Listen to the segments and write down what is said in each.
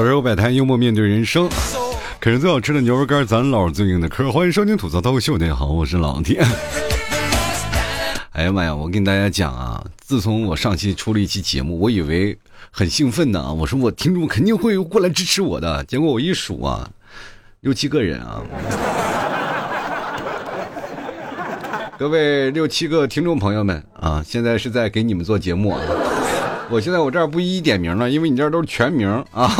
吐槽社摆摊，幽默面对人生。可是最好吃的牛肉干，咱老最硬的嗑。欢迎收听吐槽脱口秀，大家好，我是老铁。哎呀妈呀！我跟大家讲啊，自从我上期出了一期节目，我以为很兴奋呢啊，我说我听众肯定会过来支持我的。结果我一数啊，六七个人啊。各位六七个听众朋友们啊，现在是在给你们做节目啊。我现在我这儿不一一点名了，因为你这儿都是全名啊。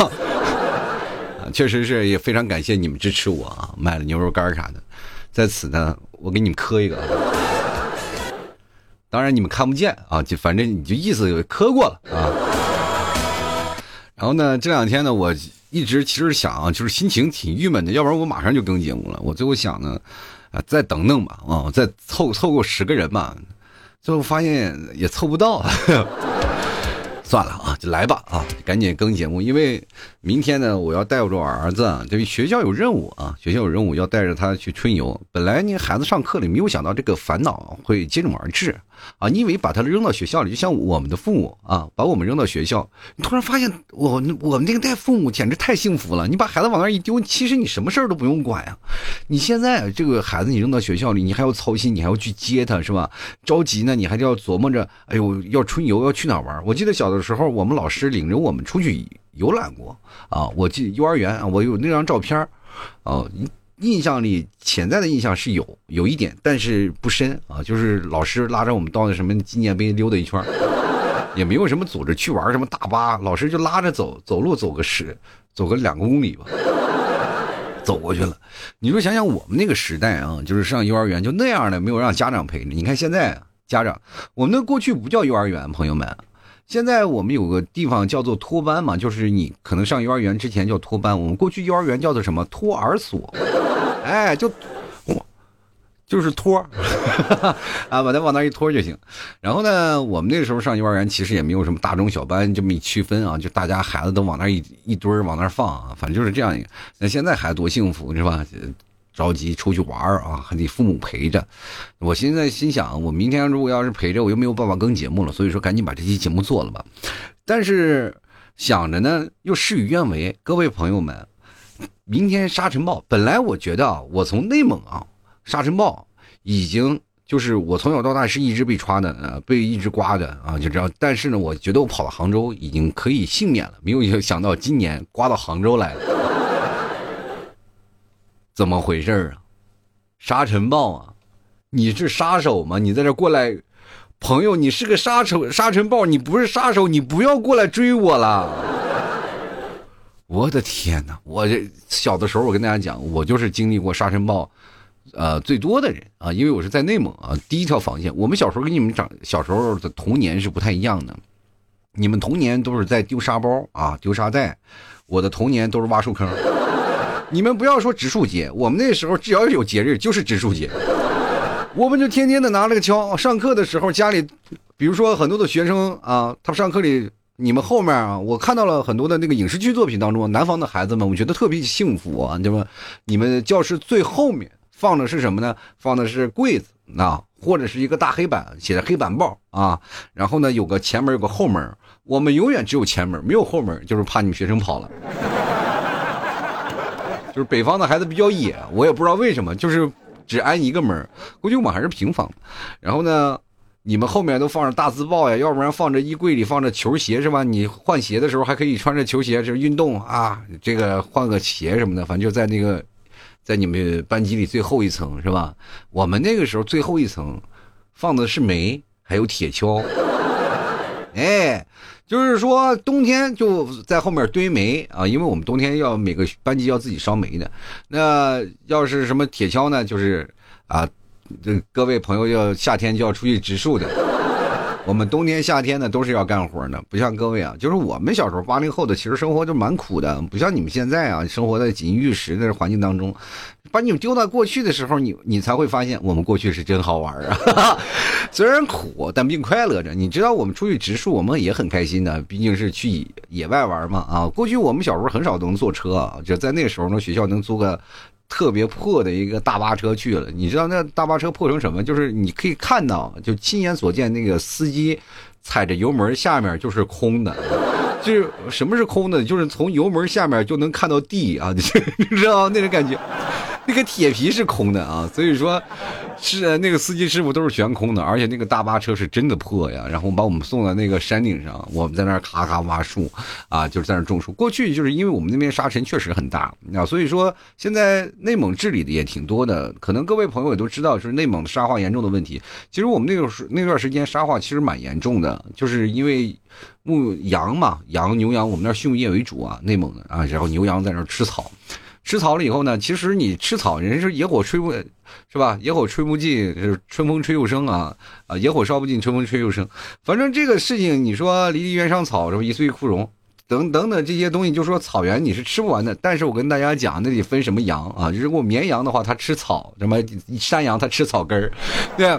确实是也非常感谢你们支持我啊，买了牛肉干啥的，在此呢，我给你们磕一个。当然你们看不见啊，就反正你就意思磕过了啊。然后呢，这两天呢，我一直其实想，就是心情挺郁闷的，要不然我马上就更节目了。我最后想呢，啊，再等等吧，啊，再凑凑够十个人吧。最后发现也凑不到。算了啊，就来吧啊，赶紧更节目，因为明天呢，我要带着我儿子，对于学校有任务啊，学校有任务要带着他去春游。本来你孩子上课里没有想到这个烦恼会接踵而至。啊，你以为把他扔到学校里，就像我们的父母啊，把我们扔到学校，你突然发现，我我们那个代父母简直太幸福了。你把孩子往那一丢，其实你什么事儿都不用管呀。你现在这个孩子你扔到学校里，你还要操心，你还要去接他，是吧？着急呢，你还要琢磨着，哎呦，要春游要去哪玩？我记得小的时候，我们老师领着我们出去游览过啊。我记幼儿园啊，我有那张照片儿，哦。印象里潜在的印象是有有一点，但是不深啊。就是老师拉着我们到那什么纪念碑溜达一圈，也没有什么组织去玩什么大巴，老师就拉着走，走路走个十，走个两公里吧，走过去了。你说想想我们那个时代啊，就是上幼儿园就那样的，没有让家长陪着。你看现在家长，我们那过去不叫幼儿园，朋友们。现在我们有个地方叫做托班嘛，就是你可能上幼儿园之前叫托班，我们过去幼儿园叫做什么托儿所，哎，就我，就是托，啊，把它往那一托就行。然后呢，我们那个时候上幼儿园其实也没有什么大中小班这么一区分啊，就大家孩子都往那一一堆往那放啊，反正就是这样一个。那现在孩子多幸福是吧？着急出去玩啊，还得父母陪着。我现在心想，我明天如果要是陪着，我又没有办法更节目了，所以说赶紧把这期节目做了吧。但是想着呢，又事与愿违。各位朋友们，明天沙尘暴，本来我觉得啊，我从内蒙啊，沙尘暴已经就是我从小到大是一直被抓的，呃，被一直刮的啊，就这样。但是呢，我觉得我跑到杭州已经可以幸免了，没有想到今年刮到杭州来了。怎么回事啊？沙尘暴啊！你是杀手吗？你在这过来，朋友，你是个杀手，沙尘暴，你不是杀手，你不要过来追我了！我的天哪！我这小的时候，我跟大家讲，我就是经历过沙尘暴，呃，最多的人啊，因为我是在内蒙啊，第一条防线。我们小时候跟你们长小时候的童年是不太一样的，你们童年都是在丢沙包啊，丢沙袋，我的童年都是挖树坑。你们不要说植树节，我们那时候只要有节日就是植树节，我们就天天的拿了个锹，上课的时候家里，比如说很多的学生啊，他上课里，你们后面啊，我看到了很多的那个影视剧作品当中，南方的孩子们，我觉得特别幸福啊，对吧？你们教室最后面放的是什么呢？放的是柜子啊，或者是一个大黑板，写的黑板报啊，然后呢有个前门有个后门，我们永远只有前门，没有后门，就是怕你们学生跑了。就是北方的孩子比较野，我也不知道为什么，就是只安一个门估计我们还是平房，然后呢，你们后面都放着大字报呀，要不然放着衣柜里放着球鞋是吧？你换鞋的时候还可以穿着球鞋，就是运动啊，这个换个鞋什么的，反正就在那个，在你们班级里最后一层是吧？我们那个时候最后一层放的是煤，还有铁锹，哎。就是说，冬天就在后面堆煤啊，因为我们冬天要每个班级要自己烧煤的。那要是什么铁锹呢？就是啊，这各位朋友要夏天就要出去植树的。我们冬天夏天呢都是要干活的，不像各位啊，就是我们小时候八零后的，其实生活就蛮苦的，不像你们现在啊，生活在锦衣玉食的环境当中。把你们丢到过去的时候，你你才会发现，我们过去是真好玩啊！虽然苦，但并快乐着。你知道，我们出去植树，我们也很开心的，毕竟是去野外玩嘛啊！过去我们小时候很少能坐车，就在那时候呢，学校能租个。特别破的一个大巴车去了，你知道那大巴车破成什么？就是你可以看到，就亲眼所见，那个司机踩着油门，下面就是空的，就是什么是空的？就是从油门下面就能看到地啊，你知道那种感觉。那个铁皮是空的啊，所以说，是那个司机师傅都是悬空的，而且那个大巴车是真的破呀。然后把我们送到那个山顶上，我们在那儿咔咔挖树，啊，就是在那种树。过去就是因为我们那边沙尘确实很大啊，所以说现在内蒙治理的也挺多的。可能各位朋友也都知道，就是内蒙的沙化严重的问题。其实我们那个时那段时间沙化其实蛮严重的，就是因为牧羊嘛，羊牛羊我们那儿畜牧业为主啊，内蒙的啊，然后牛羊在那儿吃草。吃草了以后呢，其实你吃草，人是野火吹不，是吧？野火吹不尽，春风吹又生啊啊！野火烧不尽，春风吹又生。反正这个事情，你说离离原上草，什么一岁一枯荣，等等等这些东西，就说草原你是吃不完的。但是我跟大家讲，那得分什么羊啊？如果绵羊的话，它吃草；什么山羊，它吃草根儿，对。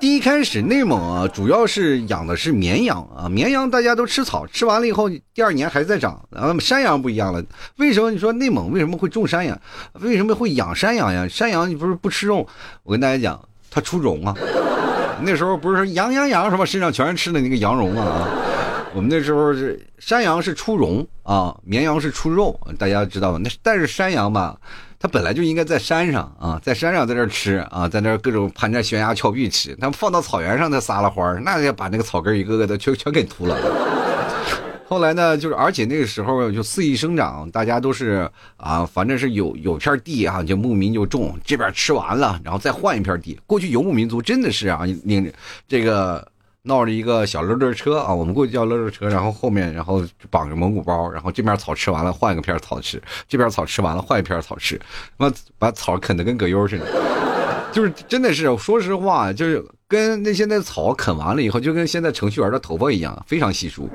第一开始，内蒙啊，主要是养的是绵羊啊，绵羊大家都吃草，吃完了以后，第二年还在长。然后山羊不一样了，为什么你说内蒙为什么会种山羊？为什么会养山羊呀？山羊你不是不吃肉？我跟大家讲，它出绒啊。那时候不是说羊羊羊什么身上全是吃的那个羊绒啊？我们那时候是山羊是出绒啊，绵羊是出肉，大家知道吗？那但是山羊吧。它本来就应该在山上啊，在山上在这吃啊，在那各种攀着悬崖峭壁吃。它放到草原上，它撒了欢儿，那要把那个草根一个个的全全给秃了。后来呢，就是而且那个时候就肆意生长，大家都是啊，反正是有有片地啊，就牧民就种，这边吃完了，然后再换一片地。过去游牧民族真的是啊，领这个。闹着一个小溜溜车啊，我们过去叫溜溜车，然后后面然后绑着蒙古包，然后这边草吃完了换一个片草吃，这边草吃完了换一片草吃，把把草啃得跟葛优似的，就是真的是说实话，就是跟那现在草啃完了以后，就跟现在程序员的头发一样，非常稀疏。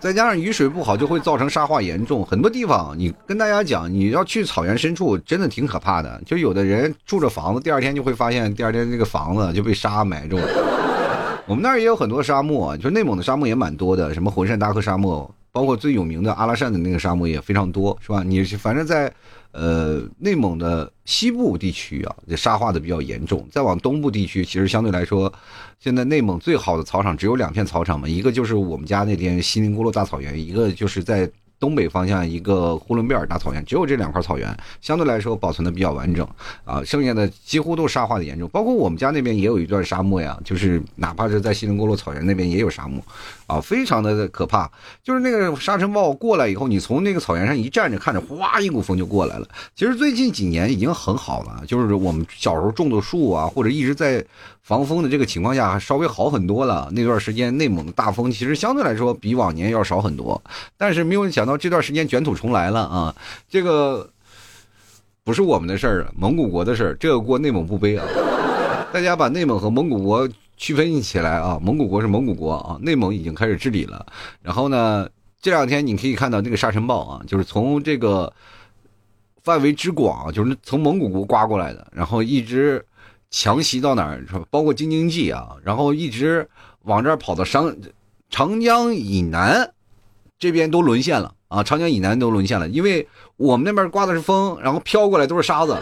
再加上雨水不好，就会造成沙化严重。很多地方，你跟大家讲，你要去草原深处，真的挺可怕的。就有的人住着房子，第二天就会发现，第二天那个房子就被沙埋住了。我们那儿也有很多沙漠，就内蒙的沙漠也蛮多的，什么浑山大克沙漠，包括最有名的阿拉善的那个沙漠也非常多，是吧？你反正在。呃，内蒙的西部地区啊，沙化的比较严重。再往东部地区，其实相对来说，现在内蒙最好的草场只有两片草场嘛，一个就是我们家那边锡林郭勒大草原，一个就是在。东北方向一个呼伦贝尔大草原，只有这两块草原相对来说保存的比较完整啊，剩下的几乎都沙化的严重。包括我们家那边也有一段沙漠呀，就是哪怕是在锡林郭勒草原那边也有沙漠啊，非常的可怕。就是那个沙尘暴过来以后，你从那个草原上一站着，看着哗一股风就过来了。其实最近几年已经很好了，就是我们小时候种的树啊，或者一直在。防风的这个情况下还稍微好很多了。那段时间内蒙的大风其实相对来说比往年要少很多，但是没有想到这段时间卷土重来了啊！这个不是我们的事儿，蒙古国的事儿，这个锅内蒙不背啊！大家把内蒙和蒙古国区分起来啊，蒙古国是蒙古国啊，内蒙已经开始治理了。然后呢，这两天你可以看到那个沙尘暴啊，就是从这个范围之广，就是从蒙古国刮过来的，然后一直。强袭到哪儿？包括京津冀啊，然后一直往这儿跑到长长江以南，这边都沦陷了啊！长江以南都沦陷了，因为我们那边刮的是风，然后飘过来都是沙子。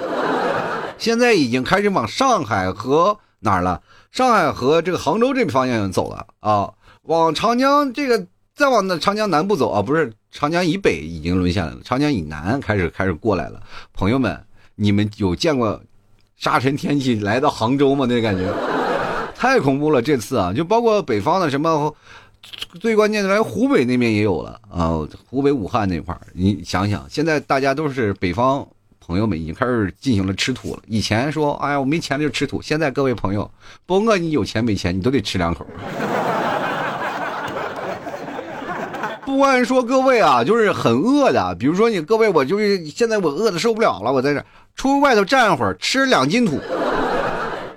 现在已经开始往上海和哪儿了？上海和这个杭州这个方向走了啊！往长江这个再往那长江南部走啊，不是长江以北已经沦陷了，长江以南开始开始过来了。朋友们，你们有见过？沙尘天气来到杭州吗，那感觉 太恐怖了。这次啊，就包括北方的什么，最关键的来湖北那边也有了啊。湖北武汉那块儿，你想想，现在大家都是北方朋友们已经开始进行了吃土了。以前说，哎呀，我没钱就吃土。现在各位朋友，甭管你有钱没钱，你都得吃两口。不管说各位啊，就是很饿的，比如说你各位，我就是现在我饿的受不了了，我在这。出外头站会儿，吃两斤土。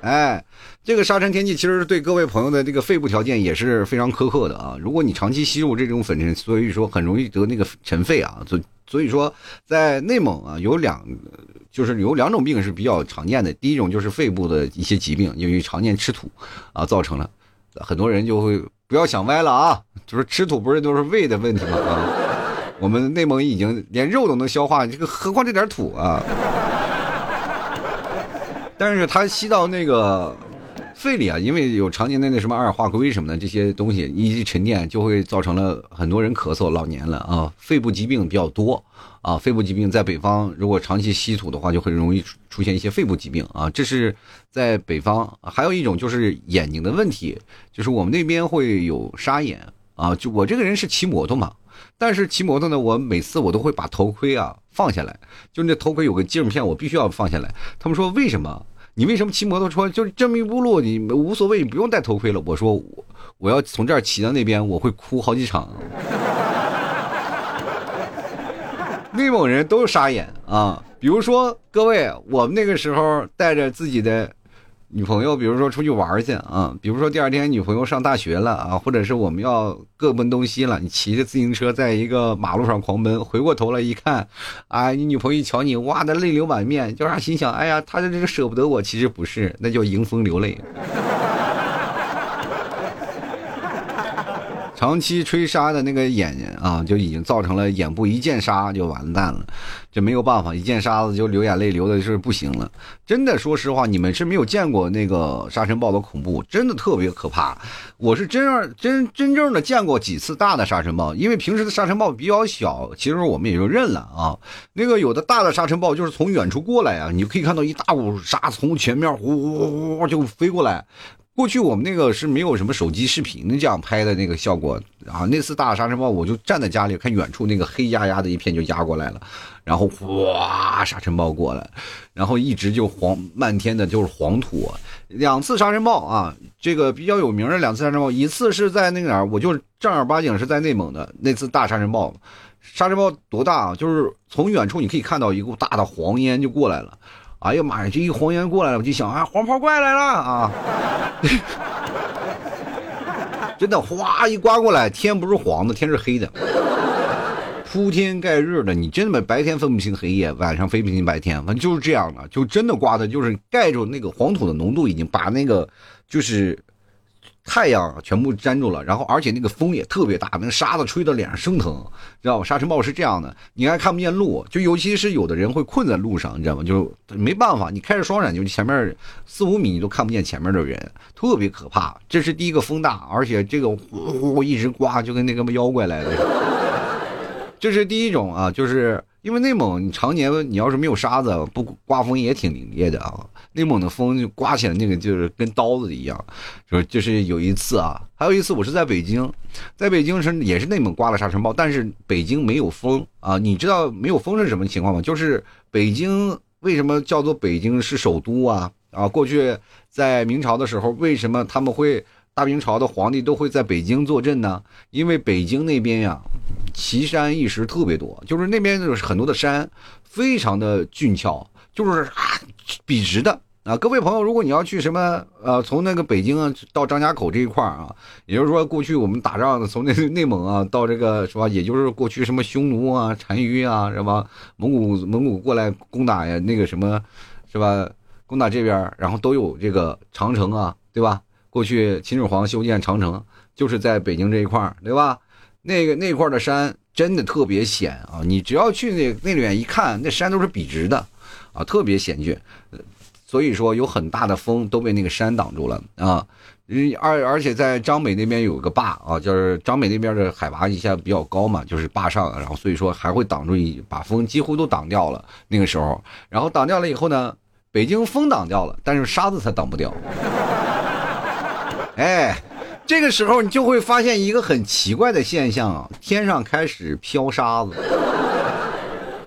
哎，这个沙尘天气其实对各位朋友的这个肺部条件也是非常苛刻的啊。如果你长期吸入这种粉尘，所以说很容易得那个尘肺啊。所所以说，在内蒙啊，有两就是有两种病是比较常见的。第一种就是肺部的一些疾病，由于常年吃土啊造成了，很多人就会不要想歪了啊，就是吃土不是都是胃的问题吗？啊，我们内蒙已经连肉都能消化，这个何况这点土啊？但是它吸到那个肺里啊，因为有常年的那什么二氧化硅什么的这些东西一沉淀，就会造成了很多人咳嗽，老年了啊，肺部疾病比较多啊。肺部疾病在北方，如果长期吸土的话，就很容易出现一些肺部疾病啊。这是在北方，还有一种就是眼睛的问题，就是我们那边会有沙眼啊。就我这个人是骑摩托嘛，但是骑摩托呢，我每次我都会把头盔啊放下来，就那头盔有个镜片，我必须要放下来。他们说为什么？你为什么骑摩托车？就是这么一步路，你无所谓，你不用戴头盔了。我说我我要从这儿骑到那边，我会哭好几场。内蒙人都傻眼啊，比如说各位，我们那个时候带着自己的。女朋友，比如说出去玩去啊，比如说第二天女朋友上大学了啊，或者是我们要各奔东西了，你骑着自行车在一个马路上狂奔，回过头来一看，啊，你女朋友一瞧你，哇的泪流满面，叫啥？心想，哎呀，她的这个舍不得我，其实不是，那叫迎风流泪。长期吹沙的那个眼睛啊，就已经造成了眼部一见沙就完蛋了，这没有办法，一见沙子就流眼泪，流的是不行了。真的，说实话，你们是没有见过那个沙尘暴的恐怖，真的特别可怕。我是真真真正的见过几次大的沙尘暴，因为平时的沙尘暴比较小，其实我们也就认了啊。那个有的大的沙尘暴就是从远处过来啊，你可以看到一大股沙从前面呼呼呼呼就飞过来。过去我们那个是没有什么手机视频这样拍的那个效果啊。那次大沙尘暴，我就站在家里看远处那个黑压压的一片就压过来了，然后哗沙尘暴过来，然后一直就黄漫天的就是黄土。两次沙尘暴啊，这个比较有名的两次沙尘暴，一次是在那个哪儿，我就正儿八经是在内蒙的那次大沙尘暴。沙尘暴多大啊？就是从远处你可以看到一股大的黄烟就过来了。哎呀妈呀！这一黄烟过来了，我就想啊，黄袍怪来了啊！真的，哗一刮过来，天不是黄的，天是黑的，铺天盖日的。你真的白天分不清黑夜，晚上分不清白天，反正就是这样的，就真的刮的，就是盖住那个黄土的浓度已经把那个就是。太阳全部粘住了，然后而且那个风也特别大，那个沙子吹到脸上生疼，知道吧？沙尘暴是这样的，你还看不见路，就尤其是有的人会困在路上，你知道吗？就没办法，你开着双闪，就前面四五米你都看不见前面的人，特别可怕。这是第一个风大，而且这个呼呼一直刮，就跟那个妖怪来的。这是第一种啊，就是因为内蒙你常年你要是没有沙子，不刮风也挺凛冽的啊。内蒙的风就刮起来，那个就是跟刀子一样，说就是有一次啊，还有一次我是在北京，在北京是也是内蒙刮了沙尘暴，但是北京没有风啊。你知道没有风是什么情况吗？就是北京为什么叫做北京是首都啊？啊，过去在明朝的时候，为什么他们会大明朝的皇帝都会在北京坐镇呢？因为北京那边呀，奇山异石特别多，就是那边就是很多的山，非常的俊俏。就是啊，笔直的啊，各位朋友，如果你要去什么呃，从那个北京啊到张家口这一块啊，也就是说过去我们打仗的，从那 内蒙啊到这个是吧，也就是过去什么匈奴啊、单于啊是吧，蒙古蒙古过来攻打呀，那个什么，是吧？攻打这边，然后都有这个长城啊，对吧？过去秦始皇修建长城就是在北京这一块对吧？那个那块的山真的特别险啊，你只要去那那里面一看，那山都是笔直的。啊，特别险峻，所以说有很大的风都被那个山挡住了啊。而而且在张北那边有个坝啊，就是张北那边的海拔一下比较高嘛，就是坝上，然后所以说还会挡住一把风，几乎都挡掉了。那个时候，然后挡掉了以后呢，北京风挡掉了，但是沙子它挡不掉。哎，这个时候你就会发现一个很奇怪的现象，天上开始飘沙子。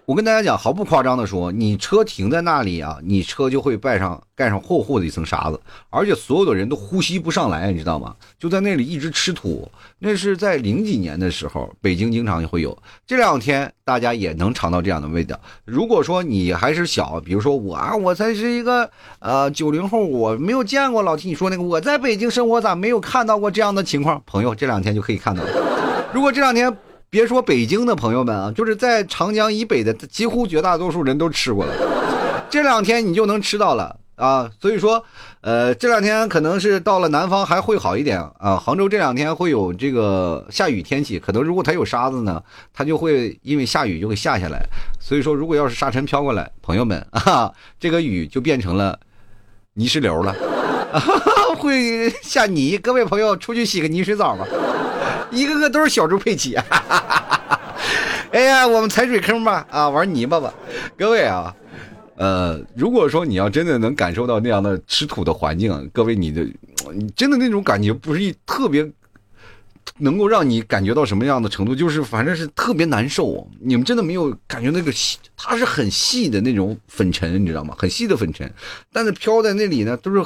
我跟大家讲，毫不夸张的说，你车停在那里啊，你车就会盖上盖上厚厚的一层沙子，而且所有的人都呼吸不上来，你知道吗？就在那里一直吃土。那是在零几年的时候，北京经常会有。这两天大家也能尝到这样的味道。如果说你还是小，比如说我啊，我才是一个呃九零后，我没有见过老听你说那个，我在北京生活咋没有看到过这样的情况？朋友，这两天就可以看到了。如果这两天。别说北京的朋友们啊，就是在长江以北的，几乎绝大多数人都吃过了。这两天你就能吃到了啊，所以说，呃，这两天可能是到了南方还会好一点啊。杭州这两天会有这个下雨天气，可能如果它有沙子呢，它就会因为下雨就会下下来。所以说，如果要是沙尘飘过来，朋友们啊，这个雨就变成了泥石流了。会下泥，各位朋友出去洗个泥水澡吧，一个个都是小猪佩奇。哎呀，我们踩水坑吧，啊，玩泥巴吧，各位啊，呃，如果说你要真的能感受到那样的吃土的环境，各位你的，你真的那种感觉不是一特别。能够让你感觉到什么样的程度？就是反正是特别难受。你们真的没有感觉那个细，它是很细的那种粉尘，你知道吗？很细的粉尘，但是飘在那里呢，都是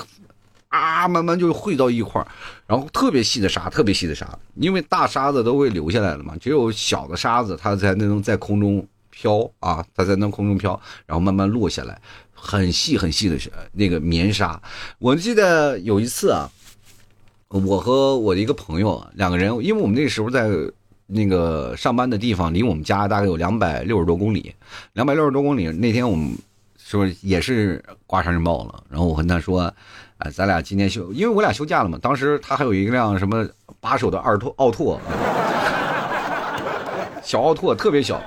啊，慢慢就汇到一块儿，然后特别细的沙，特别细的沙。因为大沙子都会留下来了嘛，只有小的沙子它才能在空中飘啊，它才能空中飘，然后慢慢落下来，很细很细的那个棉沙。我记得有一次啊。我和我的一个朋友两个人，因为我们那时候在那个上班的地方，离我们家大概有两百六十多公里，两百六十多公里。那天我们说也是刮沙尘暴了，然后我跟他说：“哎，咱俩今天休，因为我俩休假了嘛。当时他还有一辆什么八手的二拓奥拓，小奥拓特别小。”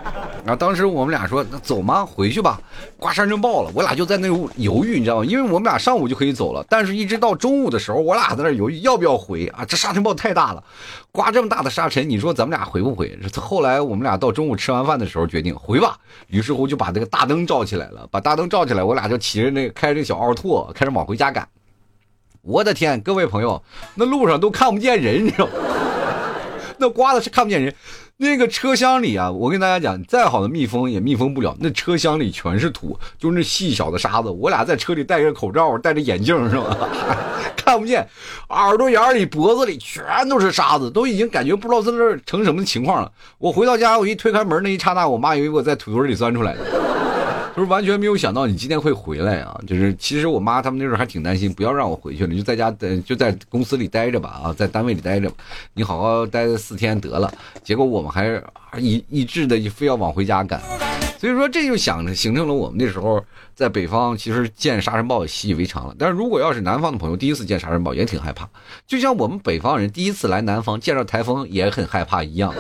然后当时我们俩说：“那走吗？回去吧，刮沙尘暴了。”我俩就在那犹豫，你知道吗？因为我们俩上午就可以走了，但是一直到中午的时候，我俩在那犹豫要不要回啊。这沙尘暴太大了，刮这么大的沙尘，你说咱们俩回不回？后来我们俩到中午吃完饭的时候决定回吧。于是乎就把那个大灯照起来了，把大灯照起来，我俩就骑着那个开着小奥拓开始往回家赶。我的天，各位朋友，那路上都看不见人，你知道吗？那刮的是看不见人。那个车厢里啊，我跟大家讲，再好的密封也密封不了。那车厢里全是土，就是那细小的沙子。我俩在车里戴着口罩，戴着眼镜，是吧？看不见，耳朵眼里、脖子里全都是沙子，都已经感觉不知道在这成什么情况了。我回到家，我一推开门那一刹那，我妈以为我在土堆里钻出来的。就是完全没有想到你今天会回来啊！就是其实我妈他们那时候还挺担心，不要让我回去了，就在家待，就在公司里待着吧啊，在单位里待着，你好好待四天得了。结果我们还一一致的非要往回家赶，所以说这就想着形成了我们那时候在北方其实见沙尘暴习以为常了。但是如果要是南方的朋友第一次见沙尘暴也挺害怕，就像我们北方人第一次来南方见到台风也很害怕一样。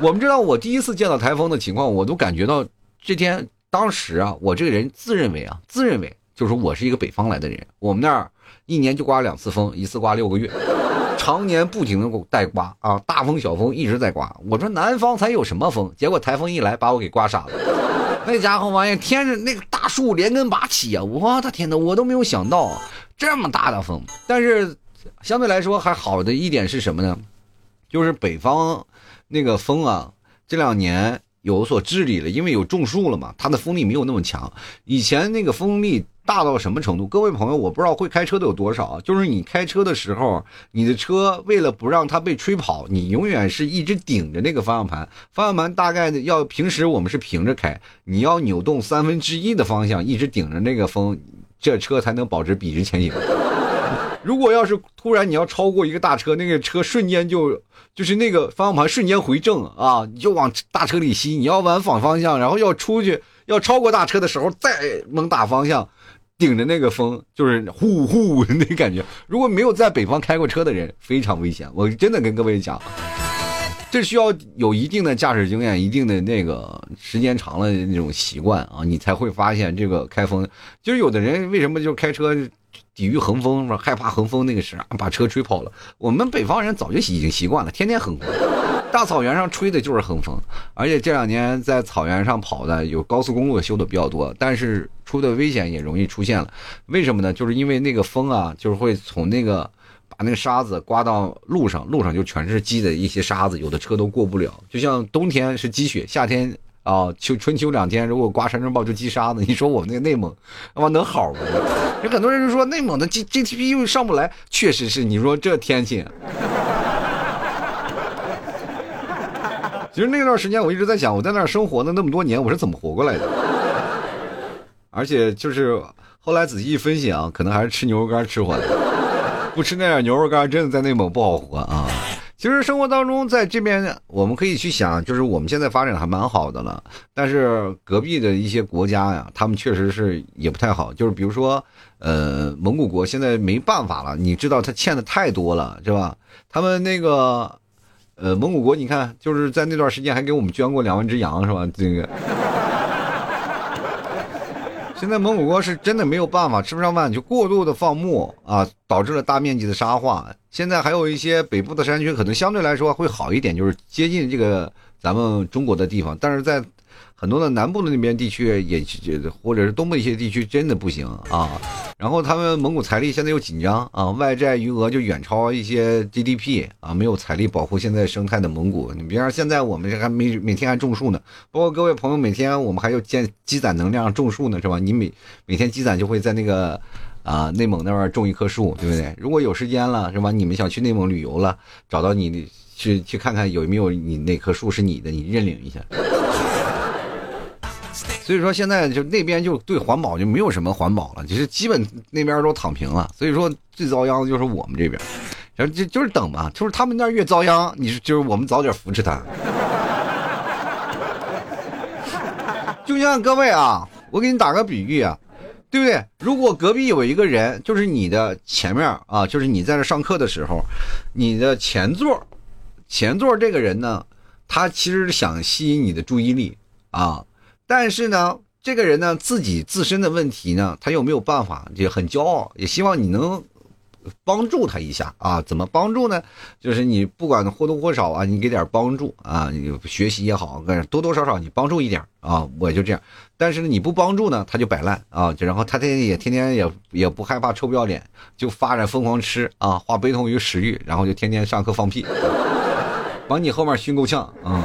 我们知道我第一次见到台风的情况，我都感觉到这天。当时啊，我这个人自认为啊，自认为就是我是一个北方来的人。我们那儿一年就刮两次风，一次刮六个月，常年不停的给我带刮啊，大风小风一直在刮。我说南方才有什么风，结果台风一来把我给刮傻了。那家伙玩意，天上那个大树连根拔起啊！我的天哪，我都没有想到这么大的风。但是相对来说还好的一点是什么呢？就是北方那个风啊，这两年。有所治理了，因为有种树了嘛，它的风力没有那么强。以前那个风力大到什么程度？各位朋友，我不知道会开车的有多少。就是你开车的时候，你的车为了不让它被吹跑，你永远是一直顶着那个方向盘。方向盘大概要平时我们是平着开，你要扭动三分之一的方向，一直顶着那个风，这车才能保持笔直前行。如果要是突然你要超过一个大车，那个车瞬间就。就是那个方向盘瞬间回正啊，你就往大车里吸。你要往反方向，然后要出去要超过大车的时候再猛打方向，顶着那个风，就是呼呼那感觉。如果没有在北方开过车的人，非常危险。我真的跟各位讲，这需要有一定的驾驶经验，一定的那个时间长了那种习惯啊，你才会发现这个开风。就是有的人为什么就开车？抵御横风，害怕横风那个事把车吹跑了。我们北方人早就已经习惯了，天天横风，大草原上吹的就是横风。而且这两年在草原上跑的，有高速公路修的比较多，但是出的危险也容易出现了。为什么呢？就是因为那个风啊，就是会从那个把那个沙子刮到路上，路上就全是积的一些沙子，有的车都过不了。就像冬天是积雪，夏天。啊，秋春秋两天，如果刮沙尘暴就积沙子，你说我们那个内蒙，他妈能好吗？有很多人就说内蒙的 G G T P 又上不来，确实是。你说这天气，其实那段时间我一直在想，我在那儿生活的那么多年，我是怎么活过来的？而且就是后来仔细一分析啊，可能还是吃牛肉干吃坏的，不吃那点牛肉干，真的在内蒙不好活啊。其实生活当中，在这边我们可以去想，就是我们现在发展还蛮好的了，但是隔壁的一些国家呀，他们确实是也不太好。就是比如说，呃，蒙古国现在没办法了，你知道他欠的太多了，是吧？他们那个，呃，蒙古国，你看就是在那段时间还给我们捐过两万只羊，是吧？这个。现在蒙古国是真的没有办法吃不上饭，就过度的放牧啊，导致了大面积的沙化。现在还有一些北部的山区可能相对来说会好一点，就是接近这个咱们中国的地方，但是在。很多的南部的那边地区也或者是东部一些地区真的不行啊，然后他们蒙古财力现在又紧张啊，外债余额就远超一些 GDP 啊，没有财力保护现在生态的蒙古。你比方现在我们这还每每天还种树呢，包括各位朋友每天我们还要建积攒能量种树呢，是吧？你每每天积攒就会在那个啊内蒙那边种一棵树，对不对？如果有时间了，是吧？你们想去内蒙旅游了，找到你去去看看有没有你那棵树是你的，你认领一下。所以说现在就那边就对环保就没有什么环保了，就是基本那边都躺平了。所以说最遭殃的就是我们这边，然后就就是等嘛，就是他们那越遭殃，你是就是我们早点扶持他。就像各位啊，我给你打个比喻啊，对不对？如果隔壁有一个人，就是你的前面啊，就是你在这上课的时候，你的前座，前座这个人呢，他其实想吸引你的注意力啊。但是呢，这个人呢，自己自身的问题呢，他又没有办法，也很骄傲，也希望你能帮助他一下啊。怎么帮助呢？就是你不管或多或少啊，你给点帮助啊，你学习也好，多多少少你帮助一点啊，我就这样。但是呢，你不帮助呢，他就摆烂啊，然后他天天也天天也也不害怕臭不要脸，就发展疯狂吃啊，化悲痛于食欲，然后就天天上课放屁，把你后面熏够呛啊。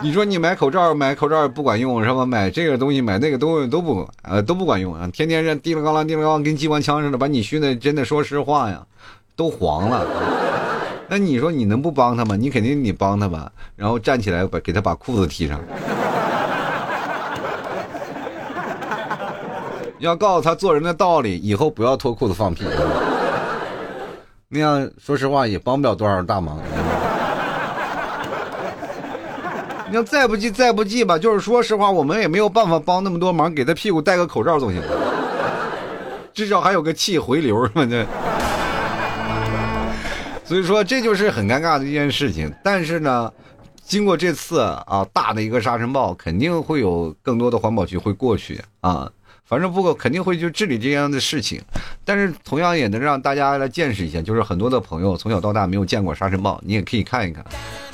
你说你买口罩买口罩不管用是吧？买这个东西买那个东西都不呃都不管用啊！天天这滴了咣啷滴了咣啷跟机关枪似的，把你熏的真的说实话呀，都黄了。那你说你能不帮他吗？你肯定你帮他吧，然后站起来把给他把裤子提上。要告诉他做人的道理，以后不要脱裤子放屁。那样说实话也帮不了多少大忙。你要再不济再不济吧，就是说实话，我们也没有办法帮那么多忙，给他屁股戴个口罩总行吧，至少还有个气回流嘛这。所以说这就是很尴尬的一件事情。但是呢，经过这次啊大的一个沙尘暴，肯定会有更多的环保局会过去啊，反正不过肯定会去治理这样的事情。但是同样也能让大家来见识一下，就是很多的朋友从小到大没有见过沙尘暴，你也可以看一看。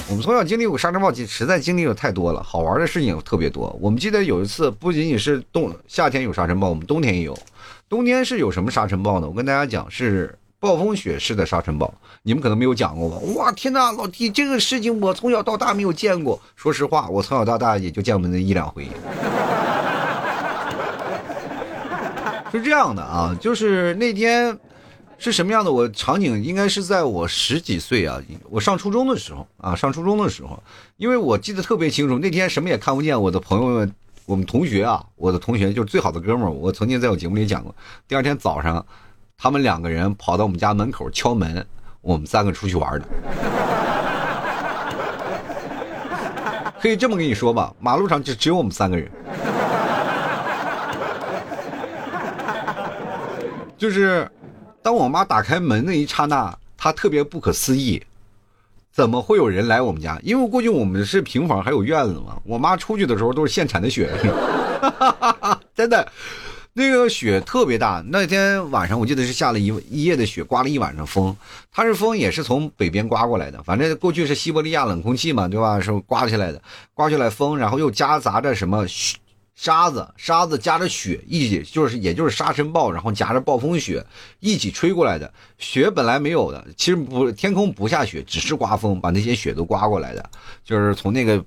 我们从小经历过沙尘暴，实在经历的太多了，好玩的事情特别多。我们记得有一次，不仅仅是冬夏天有沙尘暴，我们冬天也有。冬天是有什么沙尘暴呢？我跟大家讲，是暴风雪式的沙尘暴。你们可能没有讲过吧？哇，天哪，老弟，这个事情我从小到大没有见过。说实话，我从小到大也就见过那一两回。是这样的啊，就是那天。是什么样的？我场景应该是在我十几岁啊，我上初中的时候啊，上初中的时候，因为我记得特别清楚，那天什么也看不见。我的朋友们，我们同学啊，我的同学就是最好的哥们儿，我曾经在我节目里讲过。第二天早上，他们两个人跑到我们家门口敲门，我们三个出去玩的。可以这么跟你说吧，马路上就只有我们三个人，就是。当我妈打开门那一刹那，她特别不可思议，怎么会有人来我们家？因为过去我们是平房，还有院子嘛。我妈出去的时候都是现产的雪，真的，那个雪特别大。那天晚上我记得是下了一一夜的雪，刮了一晚上风。它是风也是从北边刮过来的，反正过去是西伯利亚冷空气嘛，对吧？是刮下来的，刮下来风，然后又夹杂着什么。沙子，沙子夹着雪一起，就是也就是沙尘暴，然后夹着暴风雪一起吹过来的。雪本来没有的，其实不，天空不下雪，只是刮风把那些雪都刮过来的。就是从那个，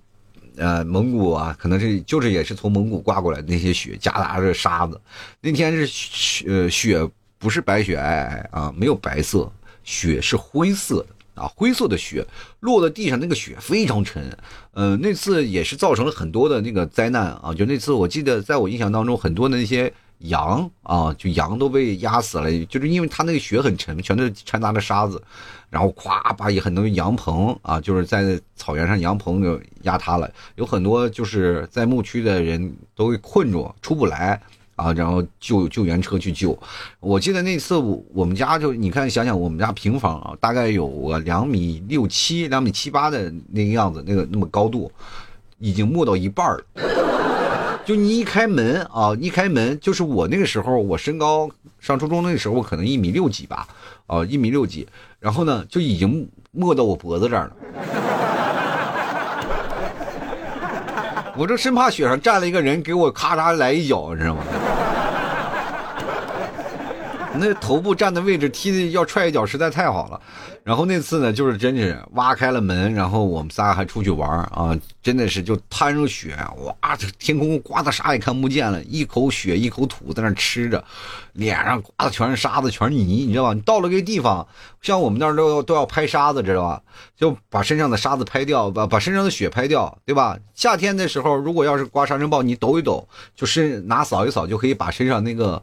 呃，蒙古啊，可能是就是也是从蒙古刮过来的那些雪，夹杂着沙子。那天是雪，呃雪不是白雪皑皑啊，没有白色，雪是灰色的。啊，灰色的雪落在地上，那个雪非常沉。嗯，那次也是造成了很多的那个灾难啊。就那次，我记得在我印象当中，很多的那些羊啊，就羊都被压死了，就是因为它那个雪很沉，全都掺杂着沙子，然后咵把很多羊棚啊，就是在草原上羊棚就压塌了，有很多就是在牧区的人都困住，出不来。啊，然后救救援车去救，我记得那次我我们家就你看想想我们家平房啊，大概有个两米六七、两米七八的那个样子，那个那么高度，已经没到一半了。就你一开门啊，一开门就是我那个时候，我身高上初中那个时候，可能一米六几吧，啊，一米六几，然后呢就已经没到我脖子这儿了。我这生怕雪上站了一个人给我咔嚓来一脚，你知道吗？那头部站的位置踢的要踹一脚实在太好了，然后那次呢，就是真是挖开了门，然后我们仨还出去玩啊，真的是就摊上雪，哇，这天空刮的啥也看不见了，一口雪一口土在那吃着，脸上刮的全是沙子，全是泥，你知道吧？你到了个地方，像我们那儿都要都要拍沙子，知道吧？就把身上的沙子拍掉，把把身上的雪拍掉，对吧？夏天的时候，如果要是刮沙尘暴，你抖一抖，就是拿扫一扫就可以把身上那个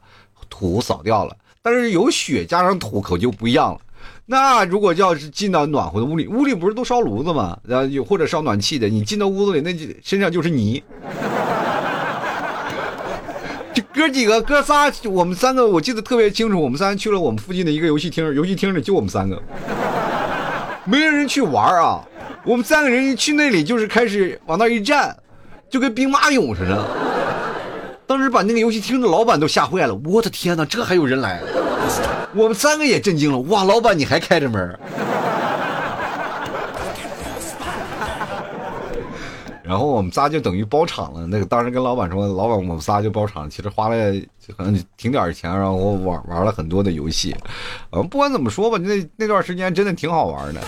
土扫掉了。但是有雪加上土可就不一样了。那如果要是进到暖和的屋里，屋里不是都烧炉子吗？然后有或者烧暖气的，你进到屋子里，那就身上就是泥。这哥几个哥仨，我们三个我记得特别清楚，我们三去了我们附近的一个游戏厅，游戏厅里就我们三个，没人去玩啊。我们三个人一去那里，就是开始往那一站，就跟兵马俑似的。当时把那个游戏厅的老板都吓坏了，我的天哪，这还有人来？我们三个也震惊了，哇，老板你还开着门？然后我们仨就等于包场了。那个当时跟老板说，老板我们仨就包场，其实花了可能挺点钱，然后玩玩了很多的游戏。嗯，不管怎么说吧，那那段时间真的挺好玩的。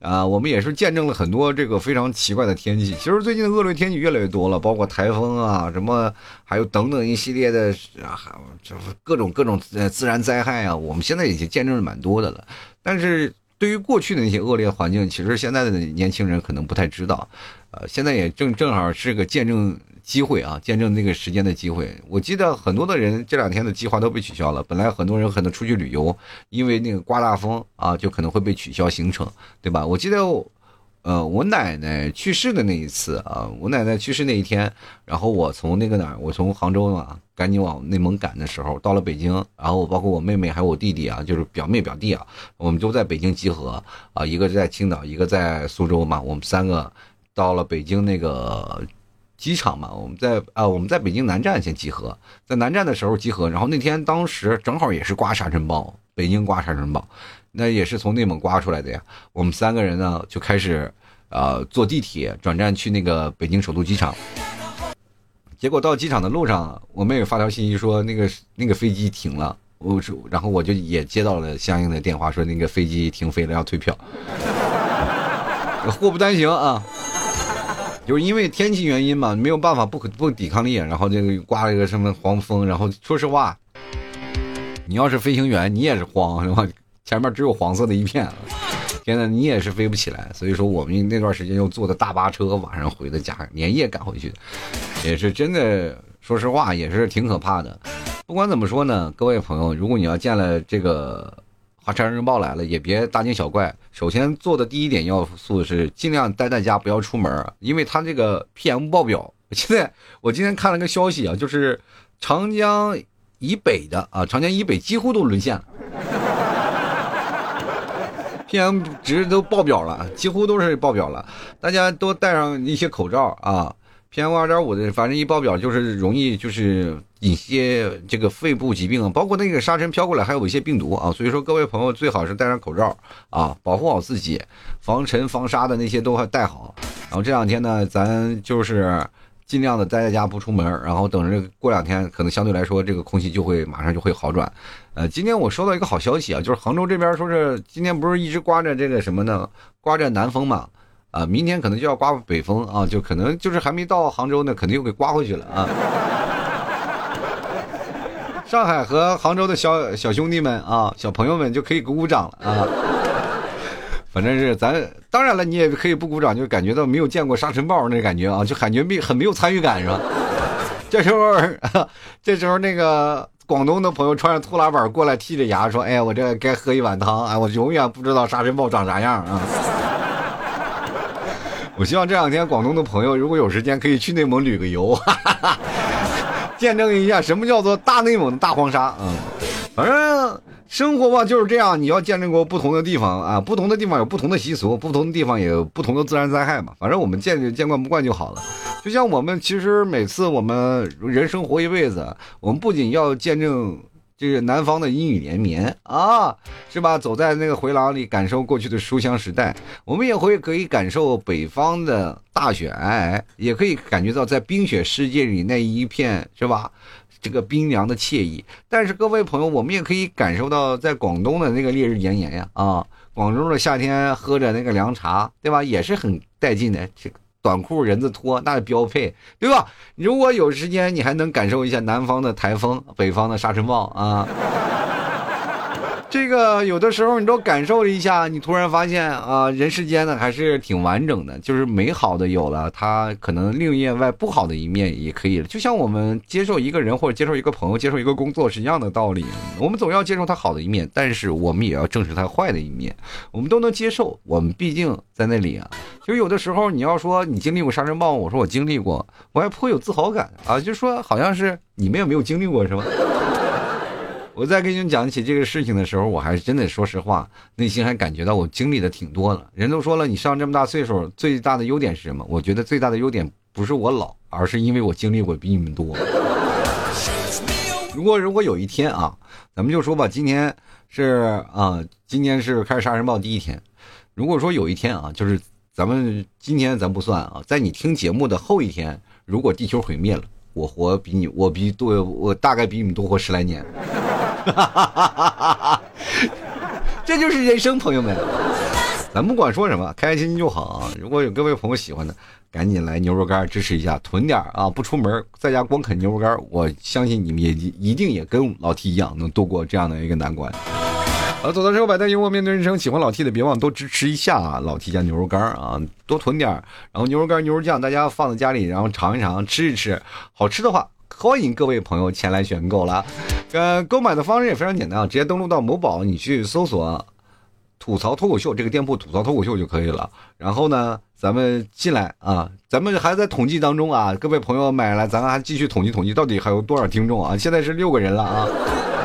啊，我们也是见证了很多这个非常奇怪的天气。其实最近的恶劣天气越来越多了，包括台风啊，什么还有等等一系列的啊，就是各种各种呃自然灾害啊，我们现在已经见证了蛮多的了。但是对于过去的那些恶劣环境，其实现在的年轻人可能不太知道。呃，现在也正正好是个见证。机会啊，见证那个时间的机会。我记得很多的人这两天的计划都被取消了。本来很多人可能出去旅游，因为那个刮大风啊，就可能会被取消行程，对吧？我记得，呃，我奶奶去世的那一次啊，我奶奶去世那一天，然后我从那个哪儿，我从杭州嘛，赶紧往内蒙赶的时候，到了北京，然后包括我妹妹还有我弟弟啊，就是表妹表弟啊，我们都在北京集合啊，一个在青岛，一个在苏州嘛，我们三个到了北京那个。机场嘛，我们在啊，我们在北京南站先集合，在南站的时候集合，然后那天当时正好也是刮沙尘暴，北京刮沙尘暴，那也是从内蒙刮出来的呀。我们三个人呢就开始，呃，坐地铁转站去那个北京首都机场。结果到机场的路上，我妹发条信息说那个那个飞机停了，我，然后我就也接到了相应的电话，说那个飞机停飞了，要退票。祸不单行啊。就是因为天气原因嘛，没有办法，不可不抵抗力，然后这个刮了一个什么黄风，然后说实话，你要是飞行员，你也是慌，是吧？前面只有黄色的一片，天呐，你也是飞不起来。所以说，我们那段时间又坐的大巴车，晚上回的家，连夜赶回去，也是真的。说实话，也是挺可怕的。不管怎么说呢，各位朋友，如果你要见了这个。啊，沙尘暴来了，也别大惊小怪。首先做的第一点要素是尽量待在家，不要出门，因为他这个 PM 爆表。现在我今天看了个消息啊，就是长江以北的啊，长江以北几乎都沦陷了，PM 值都爆表了，几乎都是爆表了。大家都戴上一些口罩啊。PM 二点五的，反正一爆表就是容易就是一些这个肺部疾病，包括那个沙尘飘过来还有一些病毒啊，所以说各位朋友最好是戴上口罩啊，保护好自己，防尘防沙的那些都还戴好。然后这两天呢，咱就是尽量的待在家不出门，然后等着过两天，可能相对来说这个空气就会马上就会好转。呃，今天我收到一个好消息啊，就是杭州这边说是今天不是一直刮着这个什么呢？刮着南风嘛。啊，明天可能就要刮北风啊，就可能就是还没到杭州呢，肯定又给刮回去了啊。上海和杭州的小小兄弟们啊，小朋友们就可以鼓鼓掌了啊。反正是咱，当然了，你也可以不鼓掌，就感觉到没有见过沙尘暴那感觉啊，就感觉没很没有参与感是吧？这时候，这时候那个广东的朋友穿着拖拉板过来，剔着牙说：“哎呀，我这该喝一碗汤，哎，我永远不知道沙尘暴长啥样啊。”我希望这两天广东的朋友如果有时间，可以去内蒙旅个游，哈哈哈，见证一下什么叫做大内蒙的大黄沙。嗯，反正生活吧就是这样，你要见证过不同的地方啊，不同的地方有不同的习俗，不同的地方也有不同的自然灾害嘛。反正我们见见惯不惯就好了。就像我们其实每次我们人生活一辈子，我们不仅要见证。这个南方的阴雨连绵啊，是吧？走在那个回廊里，感受过去的书香时代。我们也会可以感受北方的大雪皑皑，也可以感觉到在冰雪世界里那一片，是吧？这个冰凉的惬意。但是各位朋友，我们也可以感受到在广东的那个烈日炎炎呀啊！广州的夏天喝着那个凉茶，对吧？也是很带劲的。这个。短裤人字拖，那是标配，对吧？如果有时间，你还能感受一下南方的台风，北方的沙尘暴啊。这个有的时候你都感受了一下，你突然发现啊，人世间呢还是挺完整的，就是美好的有了，它可能另一外不好的一面也可以。就像我们接受一个人或者接受一个朋友、接受一个工作是一样的道理。我们总要接受他好的一面，但是我们也要正视他坏的一面。我们都能接受，我们毕竟在那里啊。就有的时候你要说你经历过沙尘暴，我说我经历过，我还颇有自豪感啊，就说好像是你们也没有经历过是吧？我在跟你们讲起这个事情的时候，我还真的说实话，内心还感觉到我经历的挺多了。人都说了，你上这么大岁数，最大的优点是什么？我觉得最大的优点不是我老，而是因为我经历过比你们多。如果如果有一天啊，咱们就说吧，今天是啊，今天是开始沙尘暴第一天。如果说有一天啊，就是咱们今天咱不算啊，在你听节目的后一天，如果地球毁灭了，我活比你，我比多，我大概比你们多活十来年。哈哈哈哈哈！这就是人生，朋友们。咱不管说什么，开开心心就好啊。如果有各位朋友喜欢的，赶紧来牛肉干支持一下，囤点啊！不出门，在家光啃牛肉干，我相信你们也一定也跟老 T 一样，能度过这样的一个难关。好，走到之后，百代幽默面对人生，喜欢老 T 的别忘多支持一下啊！老 T 家牛肉干啊，多囤点然后牛肉干、牛肉酱，大家放在家里，然后尝一尝，吃一吃，好吃的话。欢迎各位朋友前来选购了，呃，购买的方式也非常简单啊，直接登录到某宝，你去搜索“吐槽脱口秀”这个店铺，吐槽脱口秀就可以了。然后呢，咱们进来啊，咱们还在统计当中啊，各位朋友买了，咱们还继续统计统计，到底还有多少听众啊？现在是六个人了啊，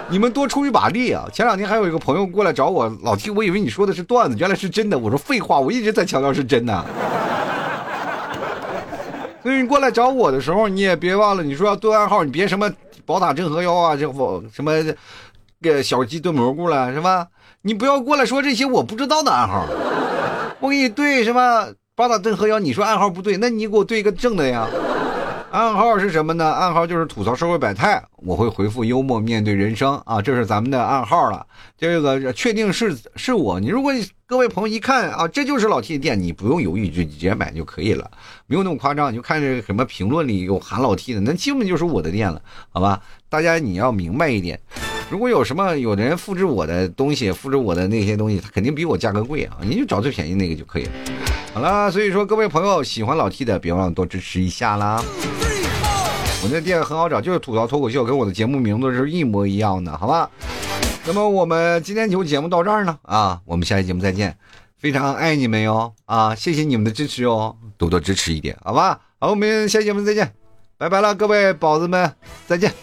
你们多出一把力啊！前两天还有一个朋友过来找我，老听，我以为你说的是段子，原来是真的。我说废话，我一直在强调是真的。所以你过来找我的时候，你也别忘了，你说要对暗号，你别什么宝塔镇河妖啊，这什么给小鸡炖蘑菇了，是吧？你不要过来说这些我不知道的暗号，我给你对什么宝塔镇河妖，你说暗号不对，那你给我对一个正的呀。暗号是什么呢？暗号就是吐槽社会百态，我会回复幽默面对人生啊，这是咱们的暗号了。这个确定是是我，你如果各位朋友一看啊，这就是老 T 的店，你不用犹豫就直接买就可以了，没有那么夸张。你就看这什么评论里有喊老 T 的，那基本就是我的店了，好吧？大家你要明白一点，如果有什么有的人复制我的东西，复制我的那些东西，他肯定比我价格贵啊，你就找最便宜那个就可以了。好了，所以说各位朋友喜欢老 T 的，别忘了多支持一下啦。我那店很好找，就是吐槽脱口秀，跟我的节目名字是一模一样的，好吧？那么我们今天就节目到这儿呢，啊，我们下期节目再见，非常爱你们哟，啊，谢谢你们的支持哦，多多支持一点，好吧？好，我们下期节目再见，拜拜了，各位宝子们，再见。